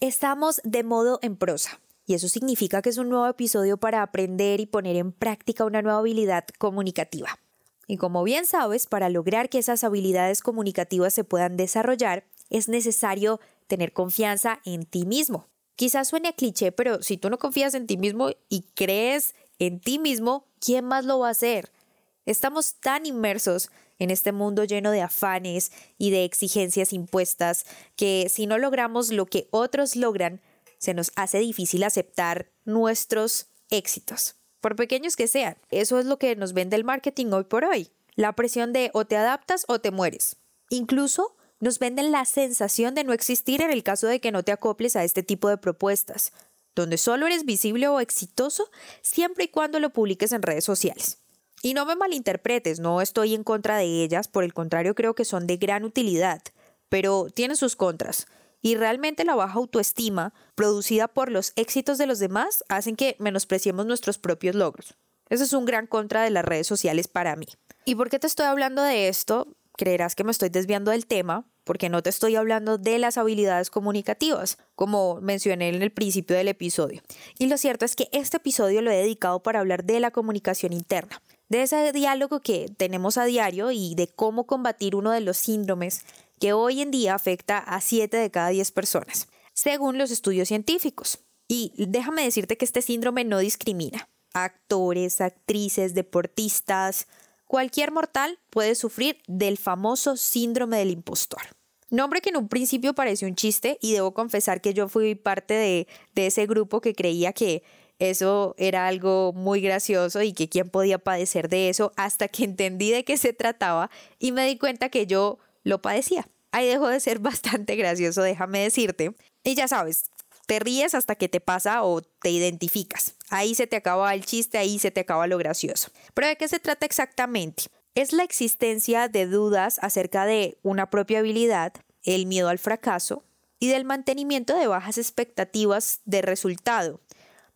Estamos de modo en prosa. Y eso significa que es un nuevo episodio para aprender y poner en práctica una nueva habilidad comunicativa. Y como bien sabes, para lograr que esas habilidades comunicativas se puedan desarrollar, es necesario tener confianza en ti mismo. Quizás suene a cliché, pero si tú no confías en ti mismo y crees en ti mismo, ¿quién más lo va a hacer? Estamos tan inmersos en este mundo lleno de afanes y de exigencias impuestas que si no logramos lo que otros logran, se nos hace difícil aceptar nuestros éxitos por pequeños que sean. Eso es lo que nos vende el marketing hoy por hoy. La presión de o te adaptas o te mueres. Incluso nos venden la sensación de no existir en el caso de que no te acoples a este tipo de propuestas, donde solo eres visible o exitoso siempre y cuando lo publiques en redes sociales. Y no me malinterpretes, no estoy en contra de ellas, por el contrario creo que son de gran utilidad, pero tienen sus contras. Y realmente la baja autoestima, producida por los éxitos de los demás, hacen que menospreciemos nuestros propios logros. Eso es un gran contra de las redes sociales para mí. ¿Y por qué te estoy hablando de esto? Creerás que me estoy desviando del tema, porque no te estoy hablando de las habilidades comunicativas, como mencioné en el principio del episodio. Y lo cierto es que este episodio lo he dedicado para hablar de la comunicación interna, de ese diálogo que tenemos a diario y de cómo combatir uno de los síndromes que hoy en día afecta a 7 de cada 10 personas, según los estudios científicos. Y déjame decirte que este síndrome no discrimina. Actores, actrices, deportistas, cualquier mortal puede sufrir del famoso síndrome del impostor. Nombre que en un principio pareció un chiste y debo confesar que yo fui parte de, de ese grupo que creía que eso era algo muy gracioso y que quién podía padecer de eso hasta que entendí de qué se trataba y me di cuenta que yo lo padecía. Ahí dejó de ser bastante gracioso, déjame decirte. Y ya sabes, te ríes hasta que te pasa o te identificas. Ahí se te acaba el chiste, ahí se te acaba lo gracioso. Pero ¿de qué se trata exactamente? Es la existencia de dudas acerca de una propia habilidad, el miedo al fracaso y del mantenimiento de bajas expectativas de resultado.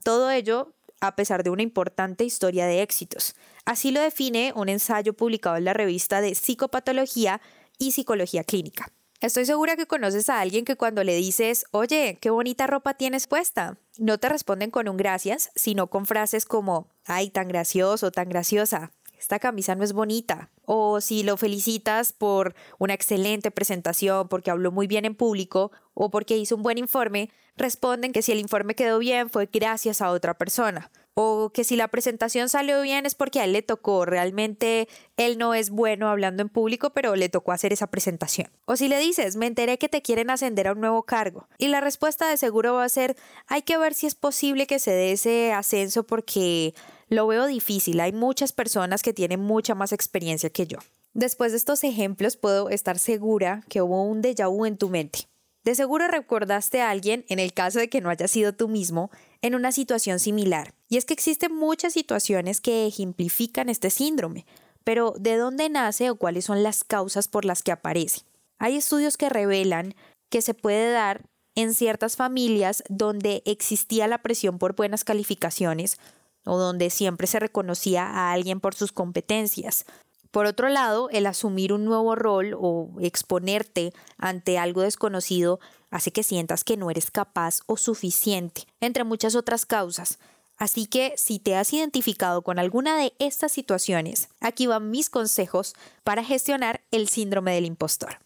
Todo ello a pesar de una importante historia de éxitos. Así lo define un ensayo publicado en la revista de Psicopatología y psicología clínica. Estoy segura que conoces a alguien que cuando le dices, oye, qué bonita ropa tienes puesta, no te responden con un gracias, sino con frases como, ay, tan gracioso, tan graciosa, esta camisa no es bonita. O si lo felicitas por una excelente presentación, porque habló muy bien en público o porque hizo un buen informe, responden que si el informe quedó bien fue gracias a otra persona o que si la presentación salió bien es porque a él le tocó, realmente él no es bueno hablando en público, pero le tocó hacer esa presentación. O si le dices, me enteré que te quieren ascender a un nuevo cargo, y la respuesta de seguro va a ser, hay que ver si es posible que se dé ese ascenso porque lo veo difícil, hay muchas personas que tienen mucha más experiencia que yo. Después de estos ejemplos puedo estar segura que hubo un déjà vu en tu mente. De seguro recordaste a alguien, en el caso de que no haya sido tú mismo, en una situación similar. Y es que existen muchas situaciones que ejemplifican este síndrome, pero ¿de dónde nace o cuáles son las causas por las que aparece? Hay estudios que revelan que se puede dar en ciertas familias donde existía la presión por buenas calificaciones o donde siempre se reconocía a alguien por sus competencias, por otro lado, el asumir un nuevo rol o exponerte ante algo desconocido hace que sientas que no eres capaz o suficiente, entre muchas otras causas. Así que si te has identificado con alguna de estas situaciones, aquí van mis consejos para gestionar el síndrome del impostor.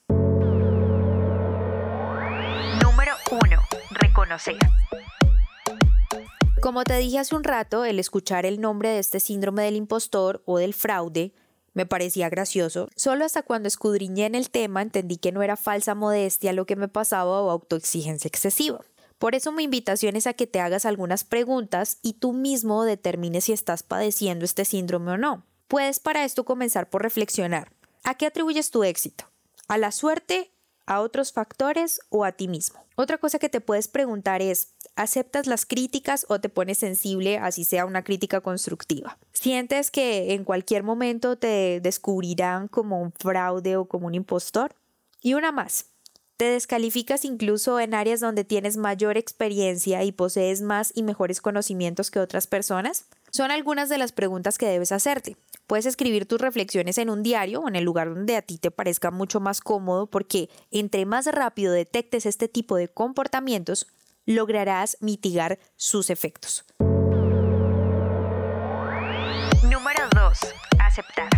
Número 1. Reconocer. Como te dije hace un rato, el escuchar el nombre de este síndrome del impostor o del fraude me parecía gracioso. Solo hasta cuando escudriñé en el tema entendí que no era falsa modestia lo que me pasaba o autoexigencia excesiva. Por eso mi invitación es a que te hagas algunas preguntas y tú mismo determines si estás padeciendo este síndrome o no. Puedes para esto comenzar por reflexionar. ¿A qué atribuyes tu éxito? ¿A la suerte, a otros factores o a ti mismo? Otra cosa que te puedes preguntar es, ¿aceptas las críticas o te pones sensible así sea una crítica constructiva? ¿Sientes que en cualquier momento te descubrirán como un fraude o como un impostor? Y una más, ¿te descalificas incluso en áreas donde tienes mayor experiencia y posees más y mejores conocimientos que otras personas? Son algunas de las preguntas que debes hacerte. Puedes escribir tus reflexiones en un diario o en el lugar donde a ti te parezca mucho más cómodo porque entre más rápido detectes este tipo de comportamientos, lograrás mitigar sus efectos. Número 2. Aceptar.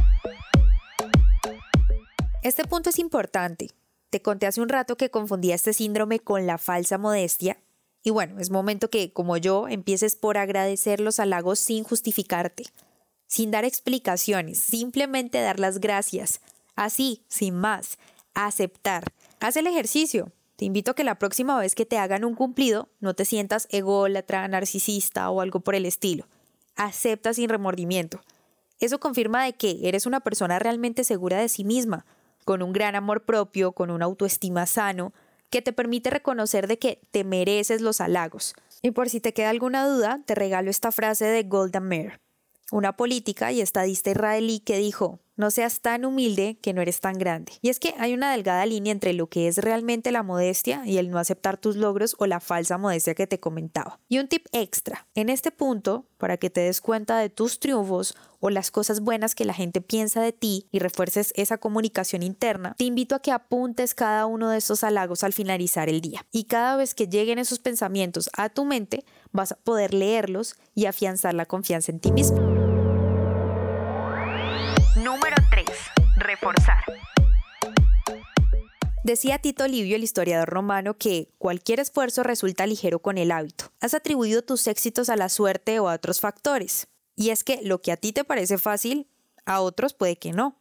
Este punto es importante. Te conté hace un rato que confundía este síndrome con la falsa modestia. Y bueno, es momento que, como yo, empieces por agradecer los halagos sin justificarte sin dar explicaciones, simplemente dar las gracias. Así, sin más, aceptar. Haz el ejercicio. Te invito a que la próxima vez que te hagan un cumplido no te sientas ególatra, narcisista o algo por el estilo. Acepta sin remordimiento. Eso confirma de que eres una persona realmente segura de sí misma, con un gran amor propio, con una autoestima sano, que te permite reconocer de que te mereces los halagos. Y por si te queda alguna duda, te regalo esta frase de Golda Meir una política y estadista israelí que dijo, no seas tan humilde que no eres tan grande. Y es que hay una delgada línea entre lo que es realmente la modestia y el no aceptar tus logros o la falsa modestia que te comentaba. Y un tip extra, en este punto, para que te des cuenta de tus triunfos o las cosas buenas que la gente piensa de ti y refuerces esa comunicación interna, te invito a que apuntes cada uno de esos halagos al finalizar el día. Y cada vez que lleguen esos pensamientos a tu mente, vas a poder leerlos y afianzar la confianza en ti mismo. Decía Tito Livio, el historiador romano, que cualquier esfuerzo resulta ligero con el hábito. Has atribuido tus éxitos a la suerte o a otros factores. Y es que lo que a ti te parece fácil, a otros puede que no.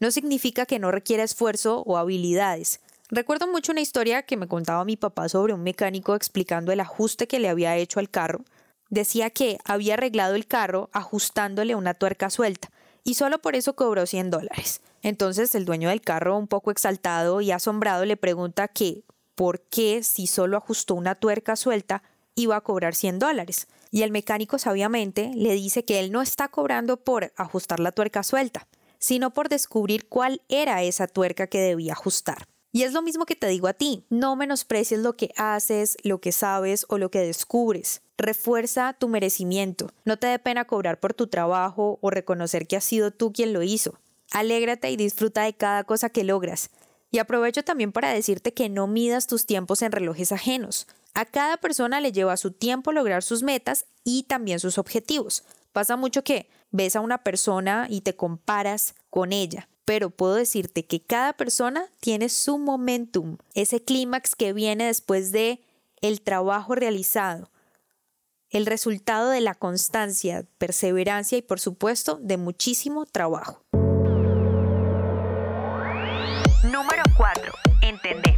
No significa que no requiera esfuerzo o habilidades. Recuerdo mucho una historia que me contaba mi papá sobre un mecánico explicando el ajuste que le había hecho al carro. Decía que había arreglado el carro ajustándole una tuerca suelta y solo por eso cobró 100 dólares. Entonces el dueño del carro, un poco exaltado y asombrado, le pregunta que por qué si solo ajustó una tuerca suelta iba a cobrar 100 dólares. Y el mecánico sabiamente le dice que él no está cobrando por ajustar la tuerca suelta, sino por descubrir cuál era esa tuerca que debía ajustar. Y es lo mismo que te digo a ti, no menosprecies lo que haces, lo que sabes o lo que descubres. Refuerza tu merecimiento. No te dé pena cobrar por tu trabajo o reconocer que has sido tú quien lo hizo. Alégrate y disfruta de cada cosa que logras. Y aprovecho también para decirte que no midas tus tiempos en relojes ajenos. A cada persona le lleva su tiempo lograr sus metas y también sus objetivos. Pasa mucho que ves a una persona y te comparas con ella, pero puedo decirte que cada persona tiene su momentum, ese clímax que viene después de el trabajo realizado, el resultado de la constancia, perseverancia y por supuesto de muchísimo trabajo. Número 4. Entender.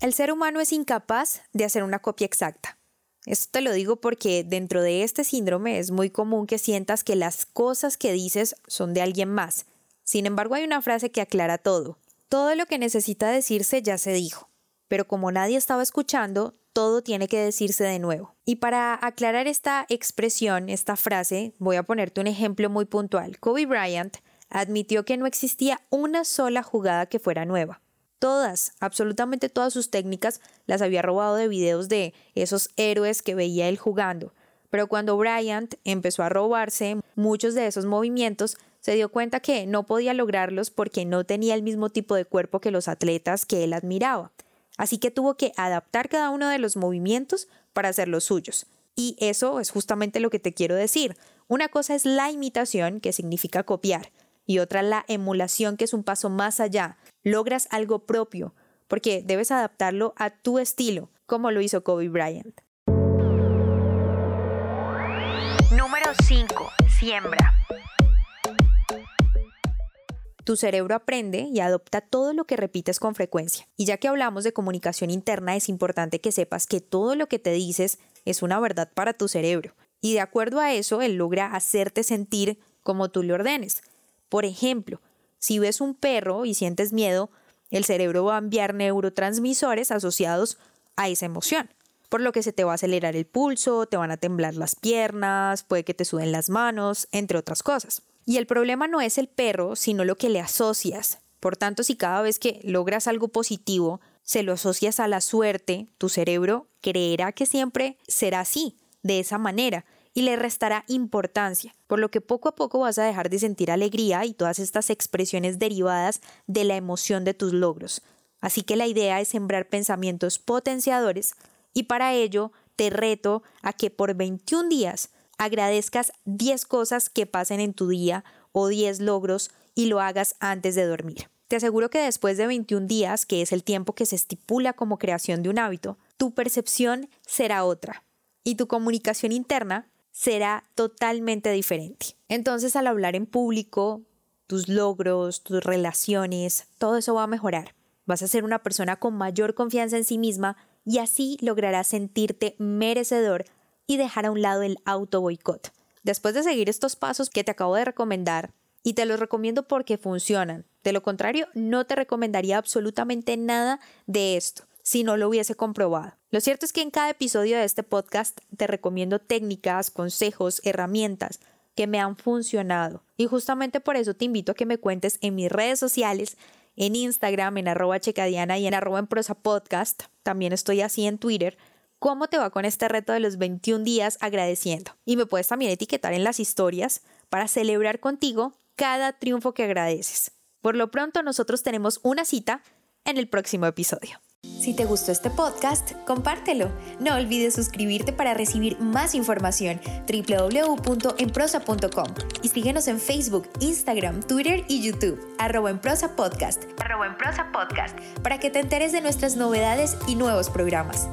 El ser humano es incapaz de hacer una copia exacta. Esto te lo digo porque dentro de este síndrome es muy común que sientas que las cosas que dices son de alguien más. Sin embargo, hay una frase que aclara todo. Todo lo que necesita decirse ya se dijo, pero como nadie estaba escuchando, todo tiene que decirse de nuevo. Y para aclarar esta expresión, esta frase, voy a ponerte un ejemplo muy puntual. Kobe Bryant admitió que no existía una sola jugada que fuera nueva. Todas, absolutamente todas sus técnicas las había robado de videos de esos héroes que veía él jugando. Pero cuando Bryant empezó a robarse muchos de esos movimientos, se dio cuenta que no podía lograrlos porque no tenía el mismo tipo de cuerpo que los atletas que él admiraba. Así que tuvo que adaptar cada uno de los movimientos para hacer los suyos. Y eso es justamente lo que te quiero decir. Una cosa es la imitación, que significa copiar, y otra la emulación, que es un paso más allá. Logras algo propio, porque debes adaptarlo a tu estilo, como lo hizo Kobe Bryant. Número 5. Siembra. Tu cerebro aprende y adopta todo lo que repites con frecuencia. Y ya que hablamos de comunicación interna, es importante que sepas que todo lo que te dices es una verdad para tu cerebro. Y de acuerdo a eso, él logra hacerte sentir como tú le ordenes. Por ejemplo, si ves un perro y sientes miedo, el cerebro va a enviar neurotransmisores asociados a esa emoción, por lo que se te va a acelerar el pulso, te van a temblar las piernas, puede que te suden las manos, entre otras cosas. Y el problema no es el perro, sino lo que le asocias. Por tanto, si cada vez que logras algo positivo, se lo asocias a la suerte, tu cerebro creerá que siempre será así, de esa manera, y le restará importancia, por lo que poco a poco vas a dejar de sentir alegría y todas estas expresiones derivadas de la emoción de tus logros. Así que la idea es sembrar pensamientos potenciadores y para ello te reto a que por 21 días agradezcas 10 cosas que pasen en tu día o 10 logros y lo hagas antes de dormir. Te aseguro que después de 21 días, que es el tiempo que se estipula como creación de un hábito, tu percepción será otra y tu comunicación interna será totalmente diferente. Entonces al hablar en público, tus logros, tus relaciones, todo eso va a mejorar. Vas a ser una persona con mayor confianza en sí misma y así lograrás sentirte merecedor y dejar a un lado el auto boicot. Después de seguir estos pasos que te acabo de recomendar, y te los recomiendo porque funcionan, de lo contrario no te recomendaría absolutamente nada de esto si no lo hubiese comprobado. Lo cierto es que en cada episodio de este podcast te recomiendo técnicas, consejos, herramientas que me han funcionado. Y justamente por eso te invito a que me cuentes en mis redes sociales, en Instagram, en arroba checadiana y en arroba. También estoy así en Twitter cómo te va con este reto de los 21 días agradeciendo. Y me puedes también etiquetar en las historias para celebrar contigo cada triunfo que agradeces. Por lo pronto nosotros tenemos una cita en el próximo episodio. Si te gustó este podcast, compártelo. No olvides suscribirte para recibir más información www.enprosa.com y síguenos en Facebook, Instagram, Twitter y YouTube, arroba en prosa podcast, arroba en prosa podcast, para que te enteres de nuestras novedades y nuevos programas.